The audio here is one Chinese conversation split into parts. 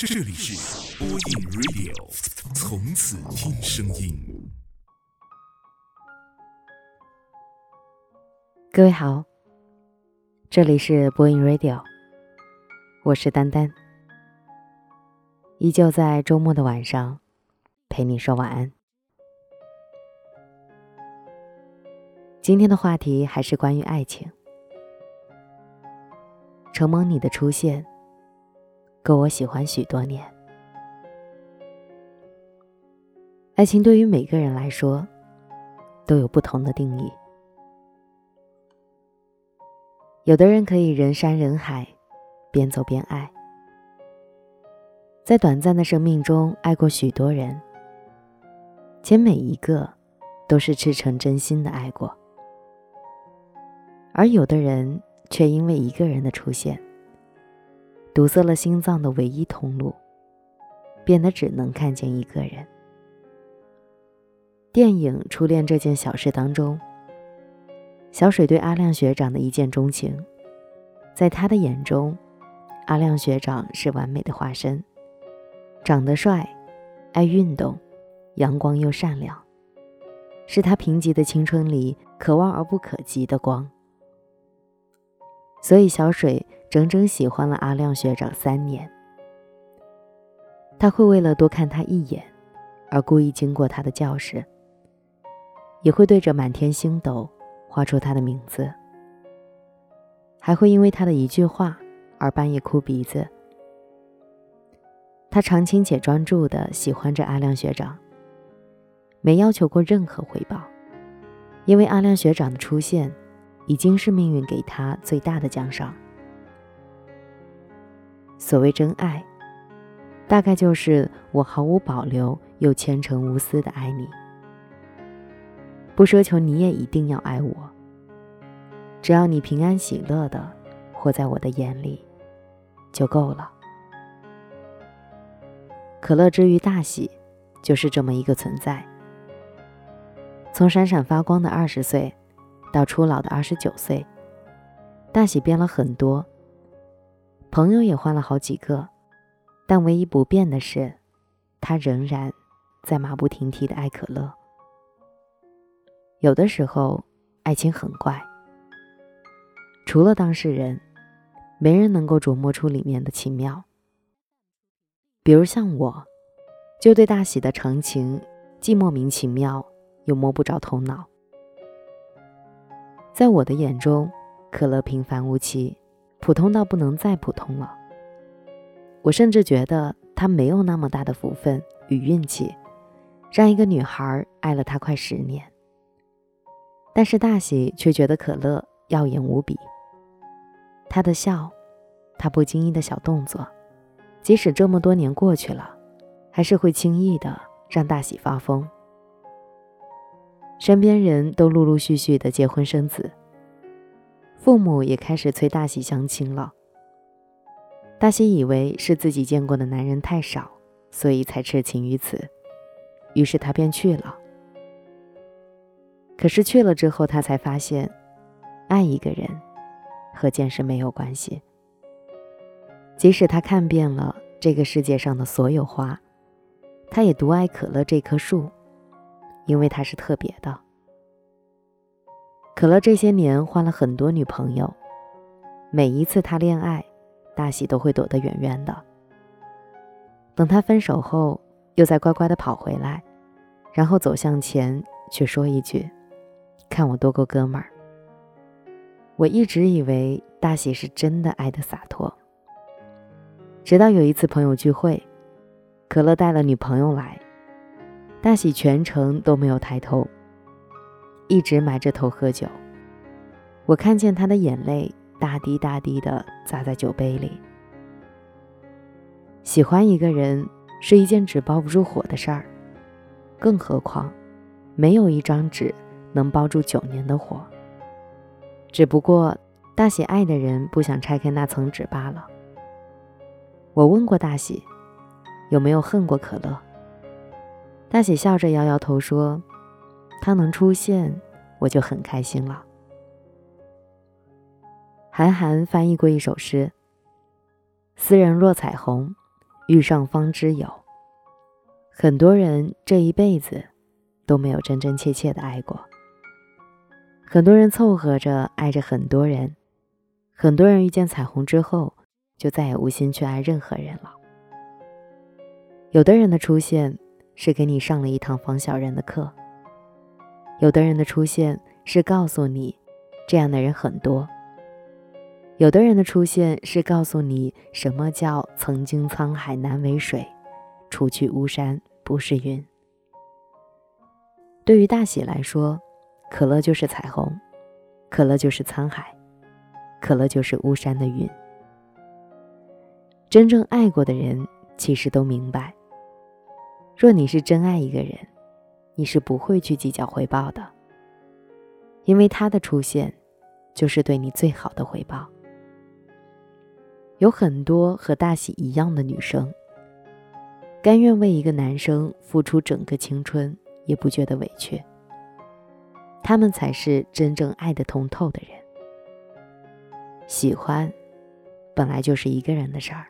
这里是播音 Radio，从此听声音。各位好，这里是播音 Radio，我是丹丹，依旧在周末的晚上陪你说晚安。今天的话题还是关于爱情，承蒙你的出现。够我喜欢许多年。爱情对于每个人来说，都有不同的定义。有的人可以人山人海，边走边爱，在短暂的生命中爱过许多人，且每一个都是赤诚真心的爱过。而有的人却因为一个人的出现。堵塞了心脏的唯一通路，变得只能看见一个人。电影《初恋这件小事》当中，小水对阿亮学长的一见钟情，在他的眼中，阿亮学长是完美的化身，长得帅，爱运动，阳光又善良，是他贫瘠的青春里可望而不可及的光。所以小水。整整喜欢了阿亮学长三年，他会为了多看他一眼，而故意经过他的教室，也会对着满天星斗画出他的名字，还会因为他的一句话而半夜哭鼻子。他长情且专注的喜欢着阿亮学长，没要求过任何回报，因为阿亮学长的出现，已经是命运给他最大的奖赏。所谓真爱，大概就是我毫无保留又虔诚无私的爱你，不奢求你也一定要爱我，只要你平安喜乐的活在我的眼里，就够了。可乐之于大喜，就是这么一个存在。从闪闪发光的二十岁，到初老的二十九岁，大喜变了很多。朋友也换了好几个，但唯一不变的是，他仍然在马不停蹄的爱可乐。有的时候，爱情很怪，除了当事人，没人能够琢磨出里面的奇妙。比如像我，就对大喜的长情既莫名其妙，又摸不着头脑。在我的眼中，可乐平凡无奇。普通到不能再普通了。我甚至觉得他没有那么大的福分与运气，让一个女孩爱了他快十年。但是大喜却觉得可乐耀眼无比。他的笑，他不经意的小动作，即使这么多年过去了，还是会轻易的让大喜发疯。身边人都陆陆续续的结婚生子。父母也开始催大喜相亲了。大喜以为是自己见过的男人太少，所以才痴情于此，于是他便去了。可是去了之后，他才发现，爱一个人和见识没有关系。即使他看遍了这个世界上的所有花，他也独爱可乐这棵树，因为它是特别的。可乐这些年换了很多女朋友，每一次他恋爱，大喜都会躲得远远的。等他分手后，又再乖乖的跑回来，然后走向前，却说一句：“看我多够哥们儿。”我一直以为大喜是真的爱的洒脱，直到有一次朋友聚会，可乐带了女朋友来，大喜全程都没有抬头。一直埋着头喝酒，我看见他的眼泪大滴大滴的砸在酒杯里。喜欢一个人是一件纸包不住火的事儿，更何况没有一张纸能包住九年的火。只不过大喜爱的人不想拆开那层纸罢了。我问过大喜，有没有恨过可乐？大喜笑着摇摇头说。他能出现，我就很开心了。韩寒翻译过一首诗：“斯人若彩虹，遇上方知有。很多人这一辈子都没有真真切切的爱过。很多人凑合着爱着很多人，很多人遇见彩虹之后，就再也无心去爱任何人了。有的人的出现是给你上了一堂防小人的课，有的人的出现是告诉你，这样的人很多。有的人的出现是告诉你什么叫曾经沧海难为水，除去巫山不是云。对于大喜来说，可乐就是彩虹，可乐就是沧海，可乐就是巫山的云。真正爱过的人，其实都明白，若你是真爱一个人，你是不会去计较回报的，因为他的出现，就是对你最好的回报。有很多和大喜一样的女生，甘愿为一个男生付出整个青春，也不觉得委屈。他们才是真正爱得通透的人。喜欢，本来就是一个人的事儿。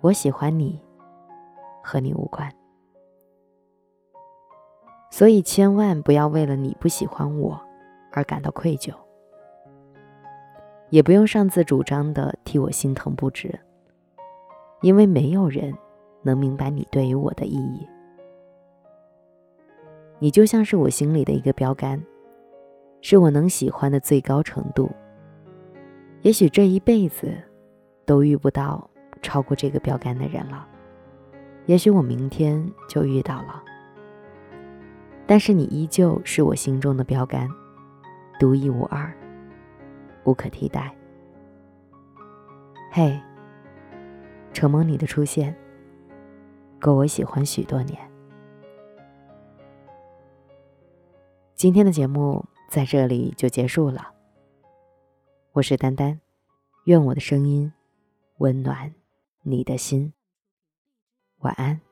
我喜欢你，和你无关。所以千万不要为了你不喜欢我，而感到愧疚。也不用擅自主张的替我心疼不值，因为没有人能明白你对于我的意义。你就像是我心里的一个标杆，是我能喜欢的最高程度。也许这一辈子都遇不到超过这个标杆的人了，也许我明天就遇到了，但是你依旧是我心中的标杆，独一无二。无可替代。嘿，承蒙你的出现，够我喜欢许多年。今天的节目在这里就结束了。我是丹丹，愿我的声音温暖你的心。晚安。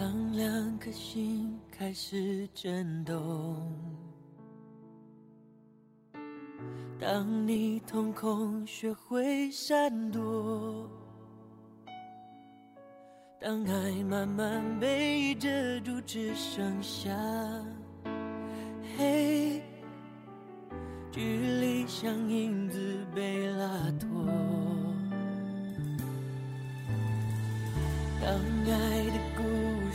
当两颗心开始震动，当你瞳孔学会闪躲，当爱慢慢被遮住，只剩下黑，距离像影子被拉脱，当爱的。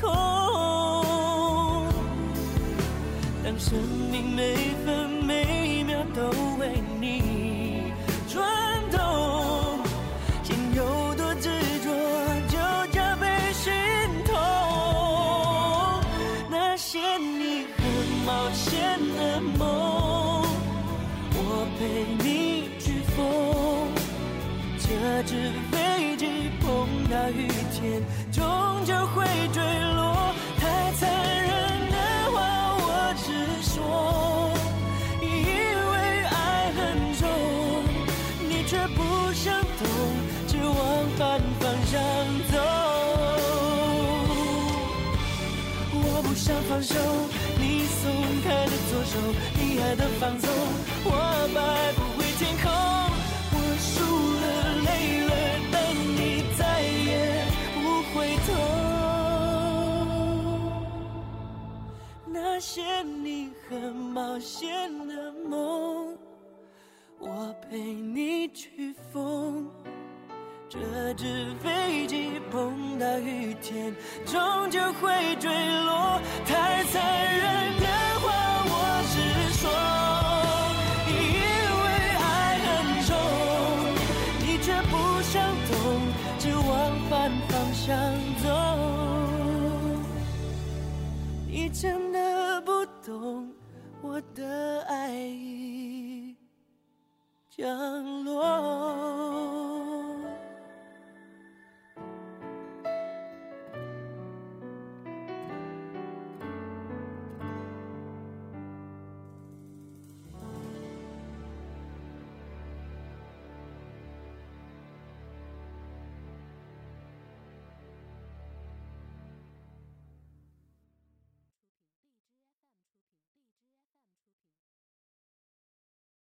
空，当生命每分每秒都为你转动，心有多执着就加倍心痛。那些你很冒险的梦，我陪你去疯，这只。大雨天，终究会坠想放手，你松开的左手，你爱的放纵，我摆不回天空，我输了，累了，但你再也不回头。那些你很冒险的梦，我陪你去疯。这只飞机碰到雨天，终究会坠落。太残忍的话，我是说，因为爱很重，你却不想懂，只往反方向走。你真的不懂我的爱已降落。